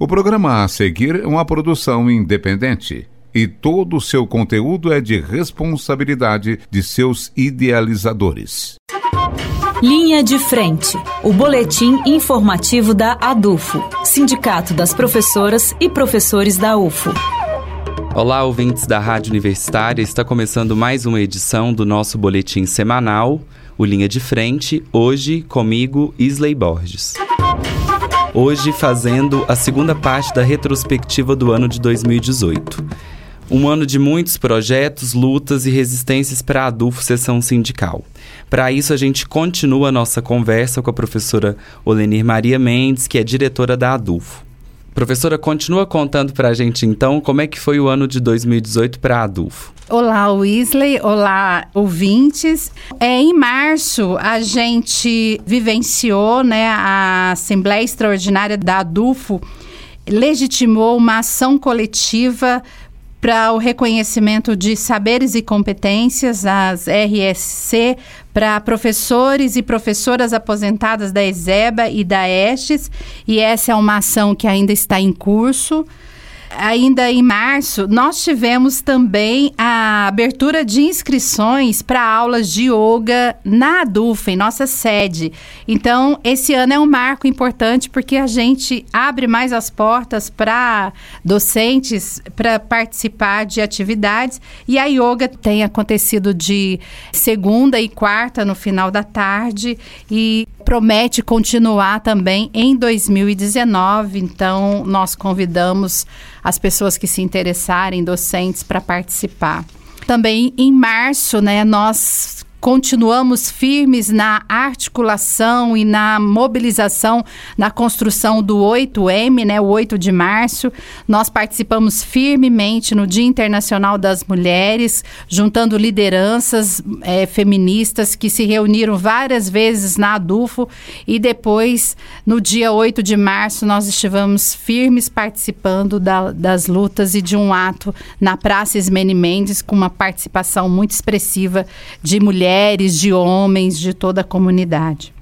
O programa a seguir é uma produção independente e todo o seu conteúdo é de responsabilidade de seus idealizadores. Linha de Frente, o boletim informativo da ADUFO, Sindicato das Professoras e Professores da UFO. Olá, ouvintes da Rádio Universitária, está começando mais uma edição do nosso boletim semanal, o Linha de Frente, hoje comigo, Isley Borges. Hoje fazendo a segunda parte da retrospectiva do ano de 2018. Um ano de muitos projetos, lutas e resistências para a Adufo Sessão Sindical. Para isso, a gente continua a nossa conversa com a professora Olenir Maria Mendes, que é diretora da Adufo. Professora, continua contando para a gente então como é que foi o ano de 2018 para a Adufo. Olá, Weasley. Olá, ouvintes. É, em março, a gente vivenciou né, a Assembleia Extraordinária da ADUFO legitimou uma ação coletiva para o reconhecimento de saberes e competências, as RSC, para professores e professoras aposentadas da ESEBA e da ESTES, e essa é uma ação que ainda está em curso ainda em março, nós tivemos também a abertura de inscrições para aulas de yoga na ADUF, em nossa sede. Então, esse ano é um marco importante porque a gente abre mais as portas para docentes para participar de atividades e a yoga tem acontecido de segunda e quarta no final da tarde e promete continuar também em 2019. Então, nós convidamos as pessoas que se interessarem, docentes, para participar. Também em março, né, nós continuamos firmes na articulação e na mobilização na construção do 8M, né, o 8 de março. Nós participamos firmemente no Dia Internacional das Mulheres, juntando lideranças é, feministas que se reuniram várias vezes na ADUFO e depois, no dia 8 de março, nós estivemos firmes participando da, das lutas e de um ato na Praça Ismene Mendes com uma participação muito expressiva de mulheres mulheres, de homens, de toda a comunidade.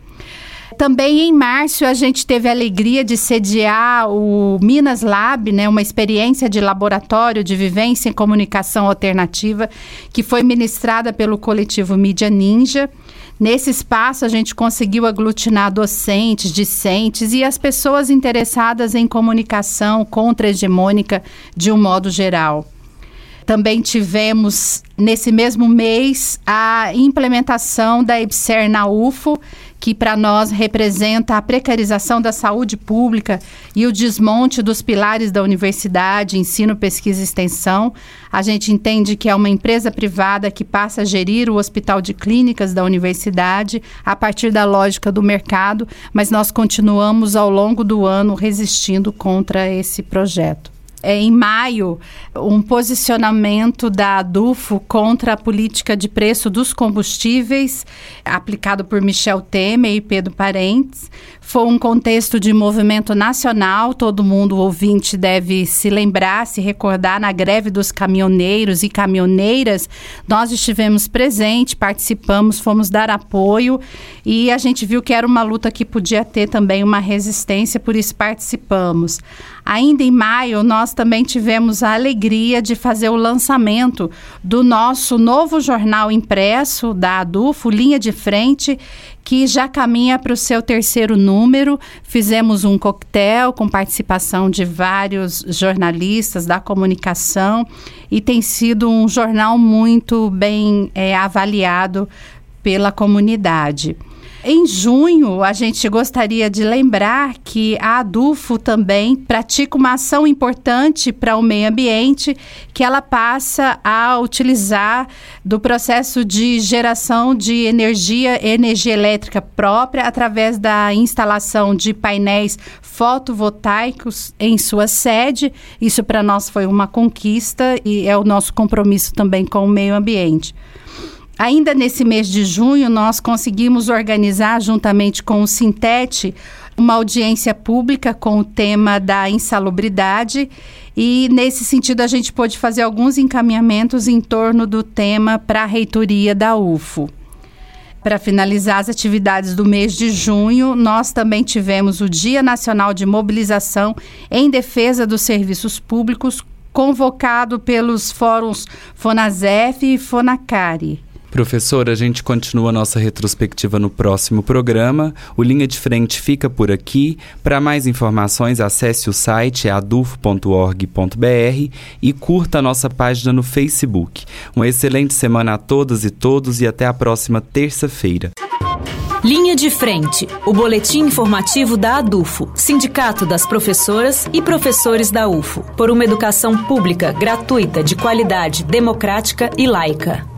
Também em março a gente teve a alegria de sediar o Minas Lab, né, uma experiência de laboratório de vivência em comunicação alternativa, que foi ministrada pelo coletivo Mídia Ninja. Nesse espaço, a gente conseguiu aglutinar docentes, discentes e as pessoas interessadas em comunicação contra-hegemônica de um modo geral. Também tivemos, nesse mesmo mês, a implementação da EBSER na UFO, que para nós representa a precarização da saúde pública e o desmonte dos pilares da universidade, ensino, pesquisa e extensão. A gente entende que é uma empresa privada que passa a gerir o hospital de clínicas da universidade a partir da lógica do mercado, mas nós continuamos ao longo do ano resistindo contra esse projeto é, em maio um posicionamento da ADUFO contra a política de preço dos combustíveis, aplicado por Michel Temer e Pedro Parentes. Foi um contexto de movimento nacional, todo mundo ouvinte deve se lembrar, se recordar na greve dos caminhoneiros e caminhoneiras. Nós estivemos presentes, participamos, fomos dar apoio e a gente viu que era uma luta que podia ter também uma resistência, por isso participamos. Ainda em maio, nós também tivemos a alegria de fazer o lançamento do nosso novo jornal impresso da ADUFO, Linha de Frente, que já caminha para o seu terceiro número. Fizemos um coquetel com participação de vários jornalistas da comunicação e tem sido um jornal muito bem é, avaliado pela comunidade. Em junho, a gente gostaria de lembrar que a Adufo também pratica uma ação importante para o meio ambiente, que ela passa a utilizar do processo de geração de energia, energia elétrica própria, através da instalação de painéis fotovoltaicos em sua sede. Isso para nós foi uma conquista e é o nosso compromisso também com o meio ambiente. Ainda nesse mês de junho, nós conseguimos organizar, juntamente com o Sintete, uma audiência pública com o tema da insalubridade. E, nesse sentido, a gente pôde fazer alguns encaminhamentos em torno do tema para a reitoria da UFO. Para finalizar as atividades do mês de junho, nós também tivemos o Dia Nacional de Mobilização em Defesa dos Serviços Públicos, convocado pelos fóruns Fonasef e Fonacari. Professor, a gente continua nossa retrospectiva no próximo programa. O Linha de Frente fica por aqui. Para mais informações, acesse o site adufo.org.br e curta a nossa página no Facebook. Uma excelente semana a todas e todos e até a próxima terça-feira. Linha de Frente, o boletim informativo da ADUFO, Sindicato das Professoras e Professores da UFO, por uma educação pública, gratuita, de qualidade, democrática e laica.